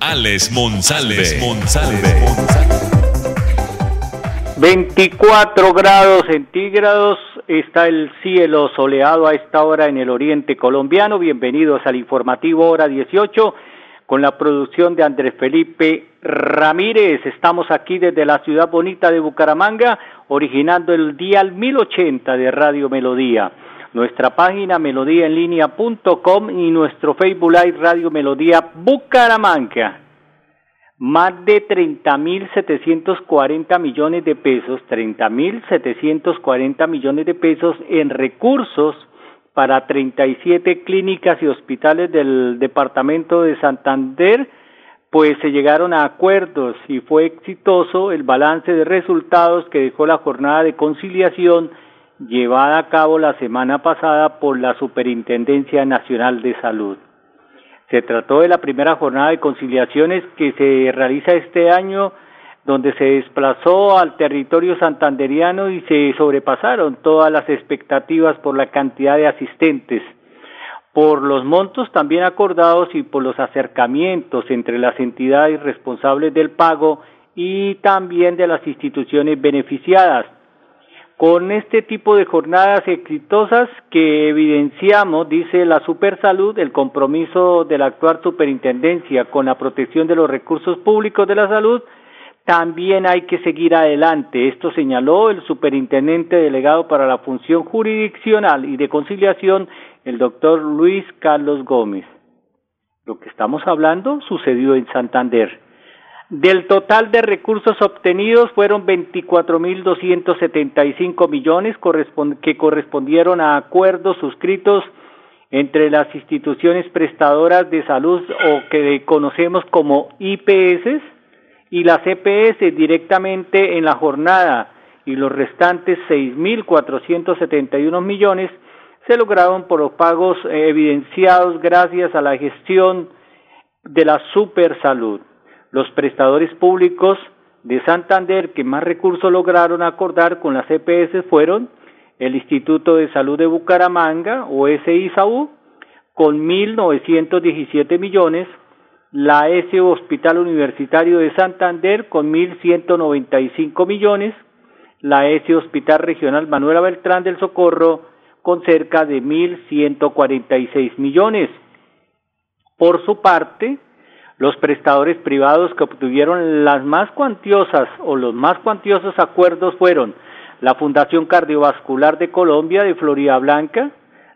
Alex Monsalve. 24 grados centígrados está el cielo soleado a esta hora en el oriente colombiano. Bienvenidos al informativo Hora 18 con la producción de Andrés Felipe Ramírez. Estamos aquí desde la ciudad bonita de Bucaramanga, originando el dial 1080 de Radio Melodía nuestra página melodíaenlínea.com y nuestro Facebook Live Radio Melodía Bucaramanga. Más de 30.740 millones de pesos, 30.740 millones de pesos en recursos para 37 clínicas y hospitales del departamento de Santander, pues se llegaron a acuerdos y fue exitoso el balance de resultados que dejó la jornada de conciliación llevada a cabo la semana pasada por la Superintendencia Nacional de Salud. Se trató de la primera jornada de conciliaciones que se realiza este año, donde se desplazó al territorio santanderiano y se sobrepasaron todas las expectativas por la cantidad de asistentes, por los montos también acordados y por los acercamientos entre las entidades responsables del pago y también de las instituciones beneficiadas con este tipo de jornadas exitosas que evidenciamos, dice la Supersalud, el compromiso de la actual superintendencia con la protección de los recursos públicos de la salud, también hay que seguir adelante. Esto señaló el superintendente delegado para la función jurisdiccional y de conciliación, el doctor Luis Carlos Gómez. Lo que estamos hablando sucedió en Santander. Del total de recursos obtenidos fueron 24.275 millones que correspondieron a acuerdos suscritos entre las instituciones prestadoras de salud o que conocemos como IPS y las EPS directamente en la jornada y los restantes 6.471 millones se lograron por los pagos evidenciados gracias a la gestión de la supersalud los prestadores públicos de Santander que más recursos lograron acordar con las EPS fueron el Instituto de Salud de Bucaramanga, o SISAU, con 1.917 millones, la S Hospital Universitario de Santander con 1.195 millones, la S Hospital Regional Manuela Beltrán del Socorro con cerca de 1.146 millones. Por su parte, los prestadores privados que obtuvieron las más cuantiosas o los más cuantiosos acuerdos fueron la Fundación Cardiovascular de Colombia de Florida Blanca,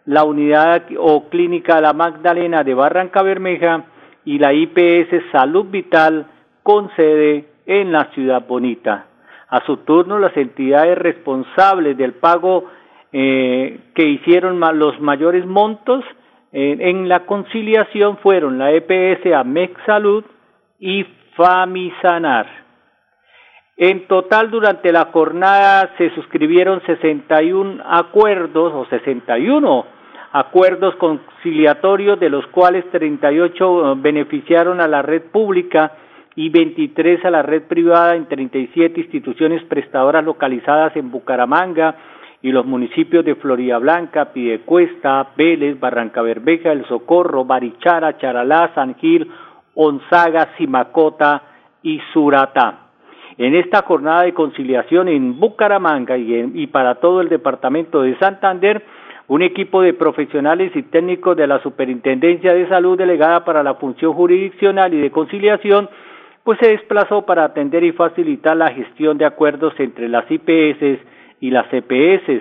la Unidad o Clínica La Magdalena de Barranca Bermeja y la IPS Salud Vital con sede en la Ciudad Bonita. A su turno, las entidades responsables del pago eh, que hicieron los mayores montos en, la conciliación fueron la EPS AMEX Salud y Famisanar. En total, durante la jornada se suscribieron 61 acuerdos o 61 acuerdos conciliatorios, de los cuales 38 beneficiaron a la red pública y 23 a la red privada en 37 instituciones prestadoras localizadas en Bucaramanga, y los municipios de Florida Blanca, Pidecuesta, Vélez, Barranca Bermeja, El Socorro, Barichara, Charalá, San Gil, Onzaga, Simacota y Suratá. En esta jornada de conciliación en Bucaramanga y, y para todo el departamento de Santander, un equipo de profesionales y técnicos de la Superintendencia de Salud delegada para la función jurisdiccional y de conciliación, pues se desplazó para atender y facilitar la gestión de acuerdos entre las IPS y las EPS.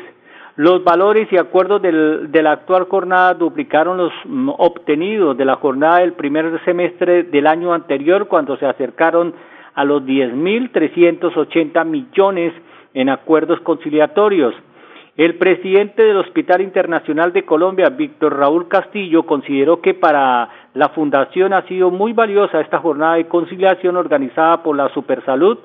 Los valores y acuerdos del, de la actual jornada duplicaron los mm, obtenidos de la jornada del primer semestre del año anterior cuando se acercaron a los 10.380 millones en acuerdos conciliatorios. El presidente del Hospital Internacional de Colombia, Víctor Raúl Castillo, consideró que para la fundación ha sido muy valiosa esta jornada de conciliación organizada por la Supersalud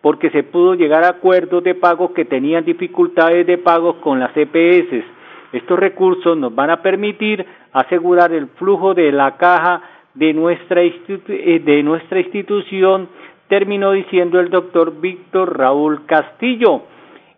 porque se pudo llegar a acuerdos de pago que tenían dificultades de pago con las EPS. Estos recursos nos van a permitir asegurar el flujo de la caja de nuestra, eh, de nuestra institución, terminó diciendo el doctor Víctor Raúl Castillo,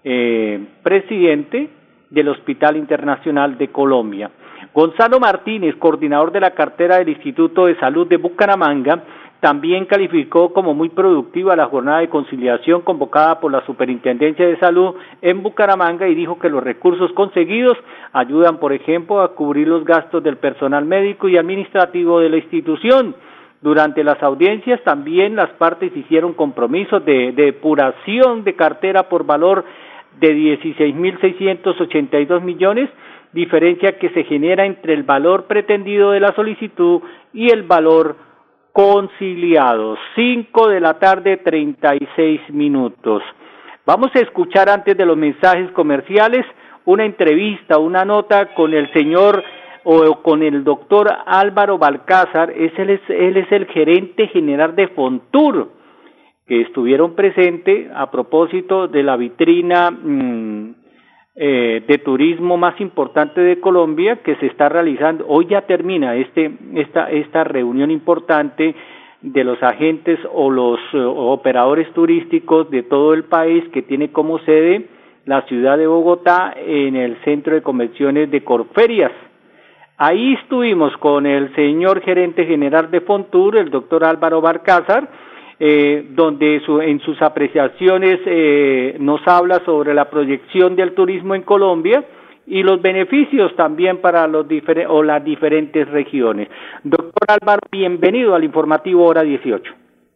eh, presidente del Hospital Internacional de Colombia. Gonzalo Martínez, coordinador de la cartera del Instituto de Salud de Bucaramanga, también calificó como muy productiva la jornada de conciliación convocada por la Superintendencia de Salud en Bucaramanga y dijo que los recursos conseguidos ayudan, por ejemplo, a cubrir los gastos del personal médico y administrativo de la institución. Durante las audiencias también las partes hicieron compromisos de, depuración de cartera por valor de 16.682 millones, diferencia que se genera entre el valor pretendido de la solicitud y el valor conciliados. Cinco de la tarde, treinta y seis minutos. Vamos a escuchar antes de los mensajes comerciales una entrevista, una nota con el señor o con el doctor Álvaro Balcázar, es él, es, él es el gerente general de Fontur, que estuvieron presentes a propósito de la vitrina mm, eh, de turismo más importante de Colombia que se está realizando. Hoy ya termina este, esta, esta reunión importante de los agentes o los eh, operadores turísticos de todo el país que tiene como sede la ciudad de Bogotá en el centro de convenciones de Corferias. Ahí estuvimos con el señor gerente general de Fontur, el doctor Álvaro Barcázar, eh, donde en sus apreciaciones eh, nos habla sobre la proyección del turismo en Colombia y los beneficios también para los o las diferentes regiones. Doctor Álvaro, bienvenido al informativo Hora 18.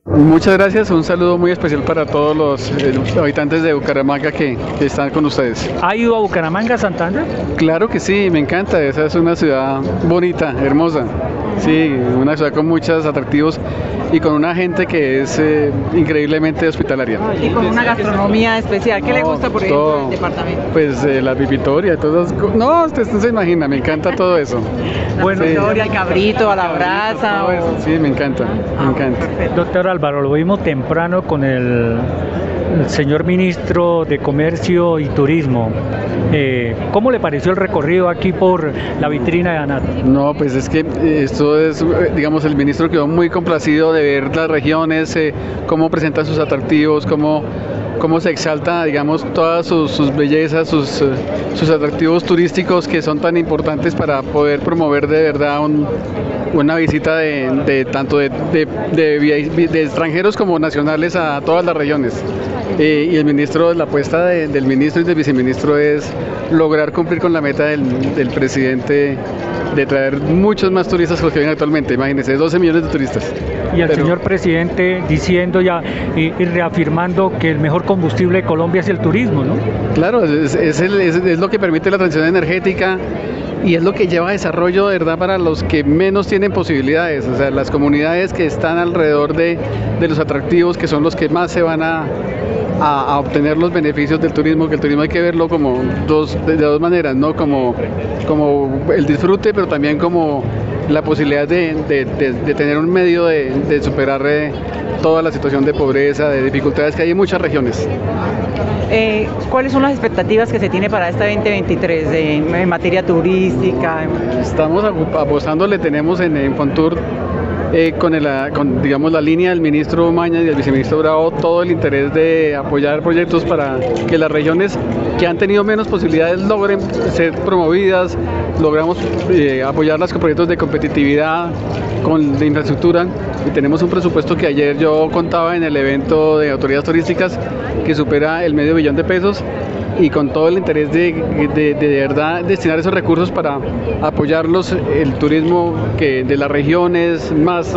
Muchas gracias, un saludo muy especial para todos los, eh, habitantes de Bucaramanga que, están con ustedes. ¿Ha ido a Bucaramanga, Santander? Claro que sí, me encanta, esa es una ciudad bonita, hermosa, sí, una ciudad con muchos atractivos y con una gente que es eh, increíblemente hospitalaria. Y con una gastronomía especial, ¿qué le gusta por ejemplo del departamento? Pues eh, la pipitoria, todos, no, usted no se imagina, me encanta todo eso. bueno, sí. el cabrito, a la brasa. Sí, me encanta, me ah, encanta. Doctora Álvaro, lo vimos temprano con el, señor ministro de Comercio y Turismo. Eh, ¿Cómo le pareció el recorrido aquí por la vitrina de ANAT? No, pues es que eh, esto es, eh, digamos, el ministro quedó muy complacido de ver las regiones, cómo presenta sus atractivos, cómo cómo se exalta, digamos, todas sus, bellezas, sus, sus, atractivos turísticos que son tan importantes para poder promover de verdad una visita de, tanto de, de, extranjeros como nacionales a todas las regiones. Eh, y el ministro, la apuesta del ministro y del viceministro es lograr cumplir con la meta del, del presidente de traer muchos más turistas que los que vienen actualmente. Imagínense, 12 millones de turistas. Y el señor presidente diciendo ya y, reafirmando que el mejor combustible de Colombia es el turismo, ¿no? Claro, es, es, es lo que permite la transición energética y es lo que lleva a desarrollo de verdad para los que menos tienen posibilidades, o sea, las comunidades que están alrededor de, de los atractivos, que son los que más se van a, a, obtener los beneficios del turismo, que el turismo hay que verlo como dos, de, dos maneras, ¿no? Como, como el disfrute, pero también como la posibilidad de, de tener un medio de, superar eh, toda la situación de pobreza, de dificultades que hay en muchas regiones. Eh, ¿Cuáles son las expectativas que se tiene para este 2023 en, materia turística? Estamos apostándole, tenemos en, en Fontour eh, con, el, con digamos, la línea del ministro Maña y del viceministro Bravo todo el interés de apoyar proyectos para que las regiones que han tenido menos posibilidades logren ser promovidas, logramos eh, apoyarlas con proyectos de competitividad, con de infraestructura. Y tenemos un presupuesto que ayer yo contaba en el evento de autoridades turísticas que supera el medio billón de pesos y con todo el interés de, de, de, verdad destinar esos recursos para apoyarlos el turismo que de las regiones más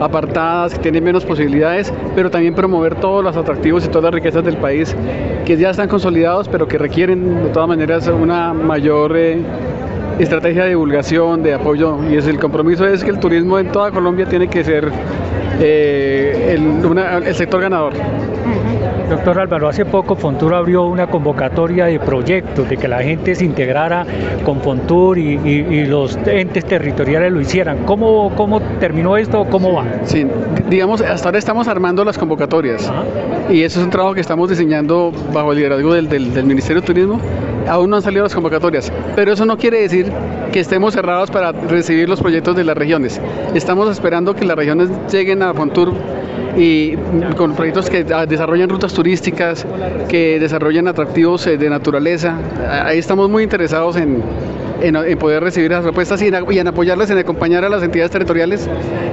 apartadas, que tienen menos posibilidades, pero también promover todos los atractivos y todas las riquezas del país que ya están consolidados, pero que requieren de todas maneras una mayor eh, estrategia de divulgación, de apoyo, y es el compromiso es que el turismo en toda Colombia tiene que ser eh, el, el sector ganador. Doctor Álvaro, hace poco Fontur abrió una convocatoria de proyectos, de que la gente se integrara con Fontur y, los entes territoriales lo hicieran. ¿Cómo, cómo terminó esto? ¿Cómo va? Sí, digamos, hasta ahora estamos armando las convocatorias y eso es un trabajo que estamos diseñando bajo el liderazgo del, del Ministerio de Turismo aún no han salido las convocatorias, pero eso no quiere decir que estemos cerrados para recibir los proyectos de las regiones. Estamos esperando que las regiones lleguen a Fontur y con proyectos que ah, desarrollan rutas turísticas, que desarrollan atractivos eh, de naturaleza. Ahí estamos muy interesados en, en, poder recibir las propuestas y en, apoyarlas, en acompañar a las entidades territoriales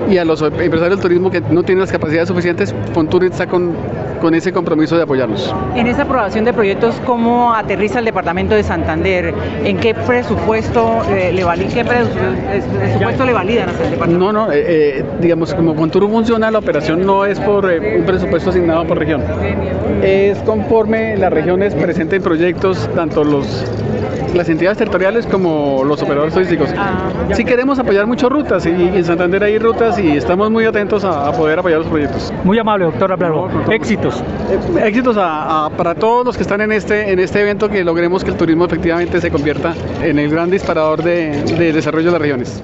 y a los empresarios del turismo que no tienen las capacidades suficientes. Fontur está con, con ese compromiso de apoyarlos. En esa aprobación de proyectos, ¿cómo aterriza el departamento de Santander? ¿En qué presupuesto, eh, le, qué presupuesto le validan el departamento? No, no, eh, eh, digamos, como Fontur funciona, la operación no es por un presupuesto asignado por región. Es conforme las regiones presenten proyectos, tanto los las entidades territoriales como los operadores turísticos. Ah, sí queremos apoyar muchas rutas y, en Santander hay rutas y estamos muy atentos a, poder apoyar los proyectos. Muy amable, doctor Aplaro. Éxitos. Eh, éxitos para todos los que están en este, en este evento, que logremos que el turismo efectivamente se convierta en el gran disparador de, de desarrollo de las regiones.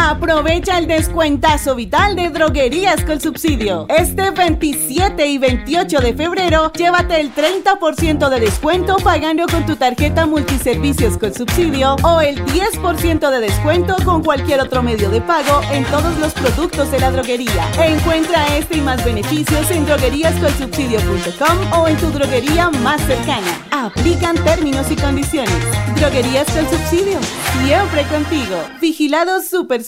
Aprovecha el descuentazo vital de Droguerías con Subsidio. Este 27 y 28 de febrero, llévate el 30% de descuento pagando con tu tarjeta multiservicios con subsidio o el 10% de descuento con cualquier otro medio de pago en todos los productos de la droguería. Encuentra este y más beneficios en drogueríascolsubsidio.com o en tu droguería más cercana. Aplican términos y condiciones. Droguerías con Subsidio, siempre contigo. Vigilado Super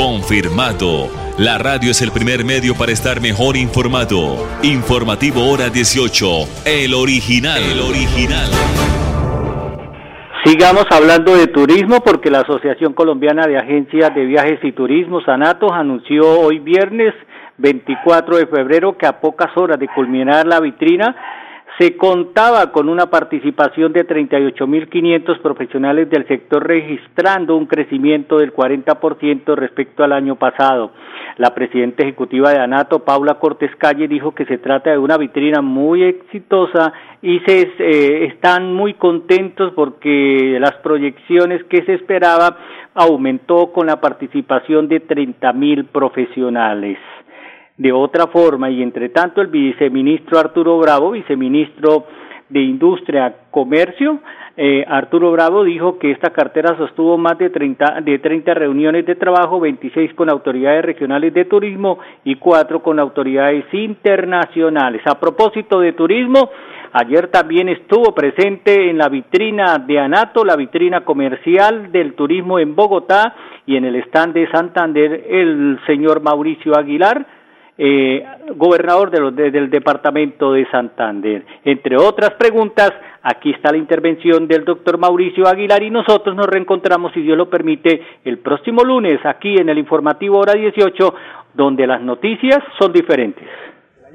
Confirmado. La radio es el primer medio para estar mejor informado. Informativo Hora 18. El original. El original. Sigamos hablando de turismo porque la Asociación Colombiana de Agencias de Viajes y Turismo, Sanatos, anunció hoy viernes 24 de febrero que a pocas horas de culminar la vitrina se contaba con una participación de 38.500 profesionales del sector registrando un crecimiento del 40% respecto al año pasado. La presidenta ejecutiva de ANATO, Paula Cortés Calle, dijo que se trata de una vitrina muy exitosa y se eh, están muy contentos porque las proyecciones que se esperaba aumentó con la participación de 30.000 profesionales de otra forma y entre tanto el viceministro Arturo Bravo, viceministro de Industria, Comercio, eh, Arturo Bravo dijo que esta cartera sostuvo más de 30, de 30 reuniones de trabajo, 26 con autoridades regionales de turismo y 4 con autoridades internacionales. A propósito de turismo, ayer también estuvo presente en la vitrina de Anato, la vitrina comercial del turismo en Bogotá y en el stand de Santander el señor Mauricio Aguilar, eh, gobernador del departamento de Santander. Entre otras preguntas, aquí está la intervención del doctor Mauricio Aguilar y nosotros nos reencontramos, si Dios lo permite, el próximo lunes aquí en el informativo hora 18, donde las noticias son diferentes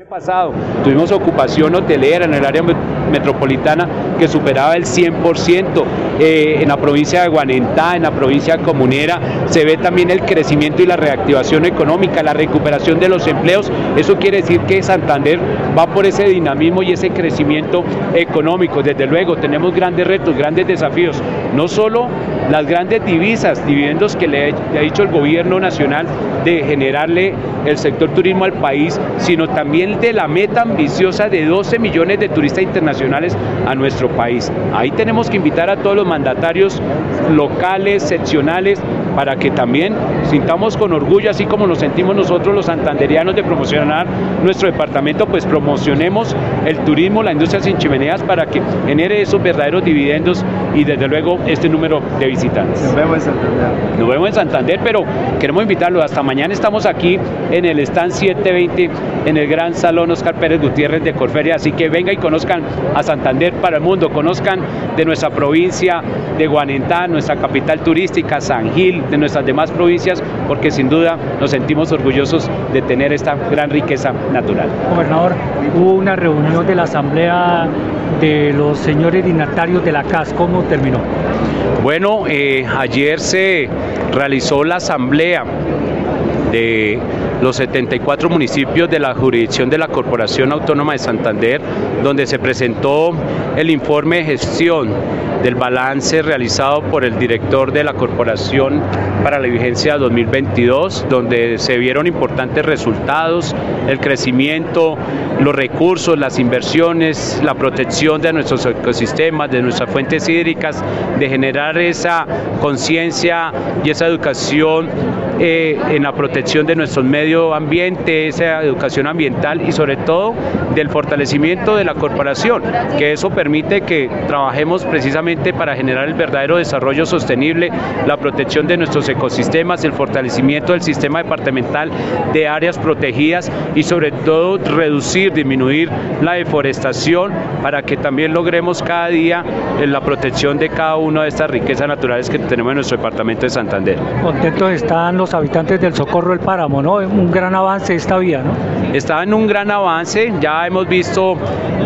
pasado tuvimos ocupación hotelera en el área metropolitana que superaba el 100%. Eh, en la provincia de Guanentá, en la provincia comunera, se ve también el crecimiento y la reactivación económica, la recuperación de los empleos. Eso quiere decir que Santander va por ese dinamismo y ese crecimiento económico. Desde luego, tenemos grandes retos, grandes desafíos. No solo las grandes divisas, dividendos que le ha dicho el gobierno nacional de generarle el sector turismo al país, sino también de la meta ambiciosa de 12 millones de turistas internacionales a nuestro país. Ahí tenemos que invitar a todos los mandatarios locales, seccionales, para que también sintamos con orgullo, así como nos sentimos nosotros los santanderianos de promocionar nuestro departamento, pues promocionemos el turismo, la industria sin chimeneas para que genere esos verdaderos dividendos y desde luego este número de visitantes. Nos vemos en Santander. Nos vemos en Santander, pero queremos invitarlos. Hasta mañana estamos aquí en el stand 720 en el Gran Salón Oscar Pérez Gutiérrez de Corferia, así que venga y conozcan a Santander para el mundo, conozcan de nuestra provincia de Guanentá, nuestra capital turística, San Gil, de nuestras demás provincias, porque sin duda nos sentimos orgullosos de tener esta gran riqueza natural. Gobernador, hubo una reunión de la Asamblea de los señores dignatarios de la CAS, ¿cómo terminó? Bueno, eh, ayer se realizó la asamblea de los 74 municipios de la jurisdicción de la Corporación Autónoma de Santander, donde se presentó el informe de gestión del balance realizado por el director de la Corporación para la vigencia 2022, donde se vieron importantes resultados, el crecimiento, los recursos, las inversiones, la protección de nuestros ecosistemas, de nuestras fuentes hídricas, de generar esa conciencia y esa educación eh, en la protección de nuestro medio ambiente, esa educación ambiental y sobre todo del fortalecimiento de la corporación, que eso permite que trabajemos precisamente para generar el verdadero desarrollo sostenible, la protección de nuestros ecosistemas, el fortalecimiento del sistema departamental de áreas protegidas y sobre todo reducir, disminuir la deforestación para que también logremos cada día la protección de cada una de estas riquezas naturales que tenemos en nuestro departamento de Santander. Contentos están los habitantes del Socorro del Páramo, ¿no? Un gran avance esta vía, ¿no? Está en un gran avance, ya hemos visto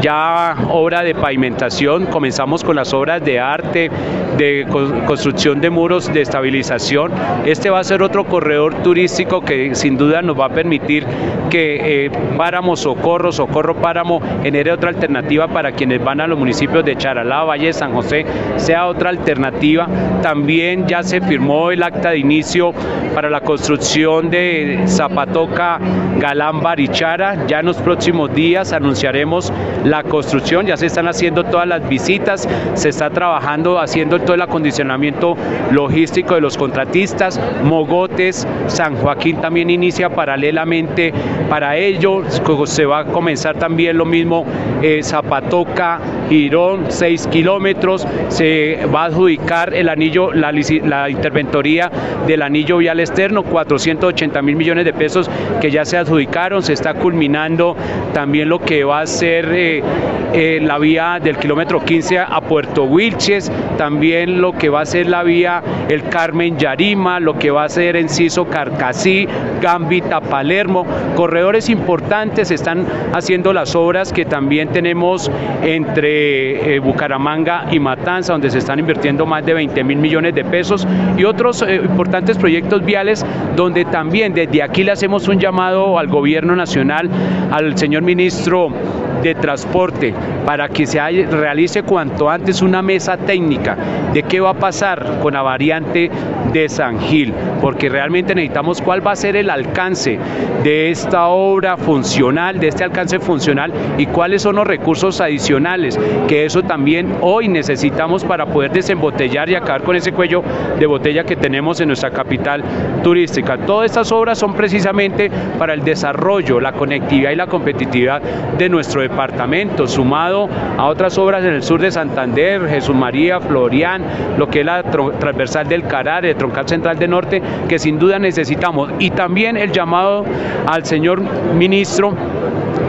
ya obra de pavimentación, comenzamos con las obras de arte, de construcción de muros de estabilización. Este va a ser otro corredor turístico que sin duda nos va a permitir que eh, Páramo Socorro, Socorro Páramo genere otra alternativa para quienes van a los municipios de Charalá, Valle de San José, sea otra alternativa. También ya se firmó el acta de inicio para la construcción de Zapatoca Galán Barichara. Ya en los próximos días anunciaremos la construcción, ya se están haciendo todas las visitas, se está trabajando haciendo todo el acondicionamiento logístico de los contratistas, Mogotes, San Joaquín también inicia paralelamente para ello, se va a comenzar también lo mismo eh, Zapatoca, Girón 6 kilómetros, se va a adjudicar el anillo, la, la interventoría del anillo vial externo, 480 mil millones de pesos que ya se adjudicaron, se está culminando también lo que va a ser eh, eh, la vía del kilómetro 15 a Puerto Wilches, también lo que va a ser la vía El Carmen Yarima, lo que va a ser Enciso Carcasí, Gambita Palermo, corredores importantes están haciendo las obras que también tenemos entre eh, Bucaramanga y Matanza, donde se están invirtiendo más de 20 mil millones de pesos y otros importantes proyectos viales donde también desde aquí le hacemos un llamado al gobierno nacional, al señor ministro de transporte para que se realice cuanto antes una mesa técnica de qué va a pasar con la variante de San Gil, porque realmente necesitamos cuál va a ser el alcance de esta obra funcional, de este alcance funcional y cuáles son los recursos adicionales, que eso también hoy necesitamos para poder desembotellar y acabar con ese cuello de botella que tenemos en nuestra capital turística. Todas estas obras son precisamente para el desarrollo, la conectividad y la competitividad de nuestro departamento, sumado a otras obras en el sur de Santander, Jesús María, Florian, lo que es la transversal del Carar, el troncal central de norte, que sin duda necesitamos. Y también el llamado al señor ministro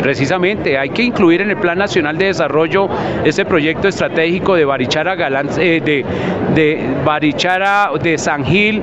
Precisamente, hay que incluir en el Plan Nacional de Desarrollo ese proyecto estratégico de Barichara eh, de, Barichara, de San Gil,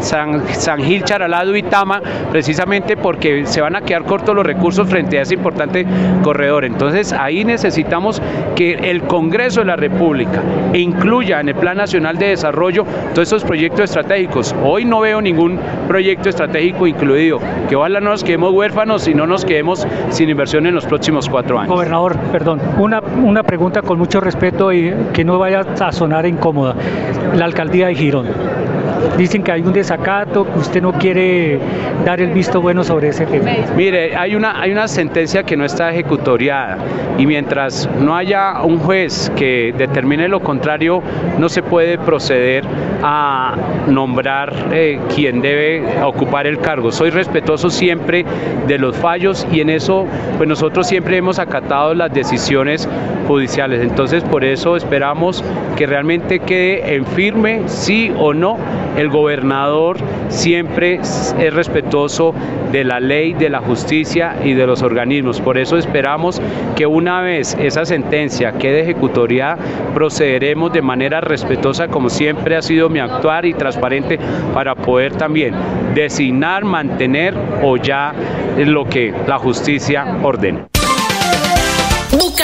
San, San, Gil, Charalá, Duitama, precisamente porque se van a quedar cortos los recursos frente a ese importante corredor. Entonces, ahí necesitamos que el Congreso de la República incluya en el Plan Nacional de Desarrollo todos estos proyectos estratégicos. Hoy no veo ningún proyecto estratégico incluido. Que ojalá no nos quedemos huérfanos y no nos quedemos sin inversión en los próximos cuatro años. Gobernador, perdón, una, una pregunta con mucho respeto y que no vaya a sonar incómoda. La alcaldía de Girón. Dicen que hay un desacato, que usted no quiere dar el visto bueno sobre ese tema. Mire, hay una, hay una sentencia que no está ejecutoriada y mientras no haya un juez que determine lo contrario, no se puede proceder a nombrar eh, quien debe ocupar el cargo. Soy respetuoso siempre de los fallos y en eso pues nosotros siempre hemos acatado las decisiones Entonces por eso esperamos que realmente quede en firme sí o no el gobernador siempre es respetuoso de la ley, de la justicia y de los organismos. Por eso esperamos que una vez esa sentencia quede ejecutoria, procederemos de manera respetuosa como siempre ha sido mi actuar y transparente para poder también designar, mantener o ya lo que la justicia ordene.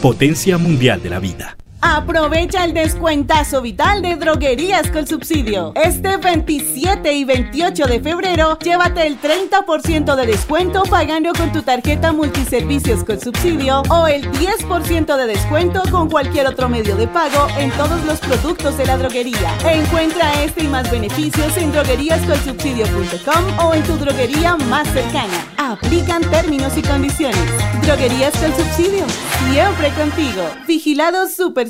potencia mundial de la vida. Aprovecha el descuentazo vital de droguerías con subsidio. Este 27 y 28 de febrero, llévate el 30% de descuento pagando con tu tarjeta multiservicios con subsidio o el 10% de descuento con cualquier otro medio de pago en todos los productos de la droguería. Encuentra este y más beneficios en drogueríascolsubsidio.com o en tu droguería más cercana. Aplican términos y condiciones. Droguerías con subsidio. Siempre contigo. Vigilado Super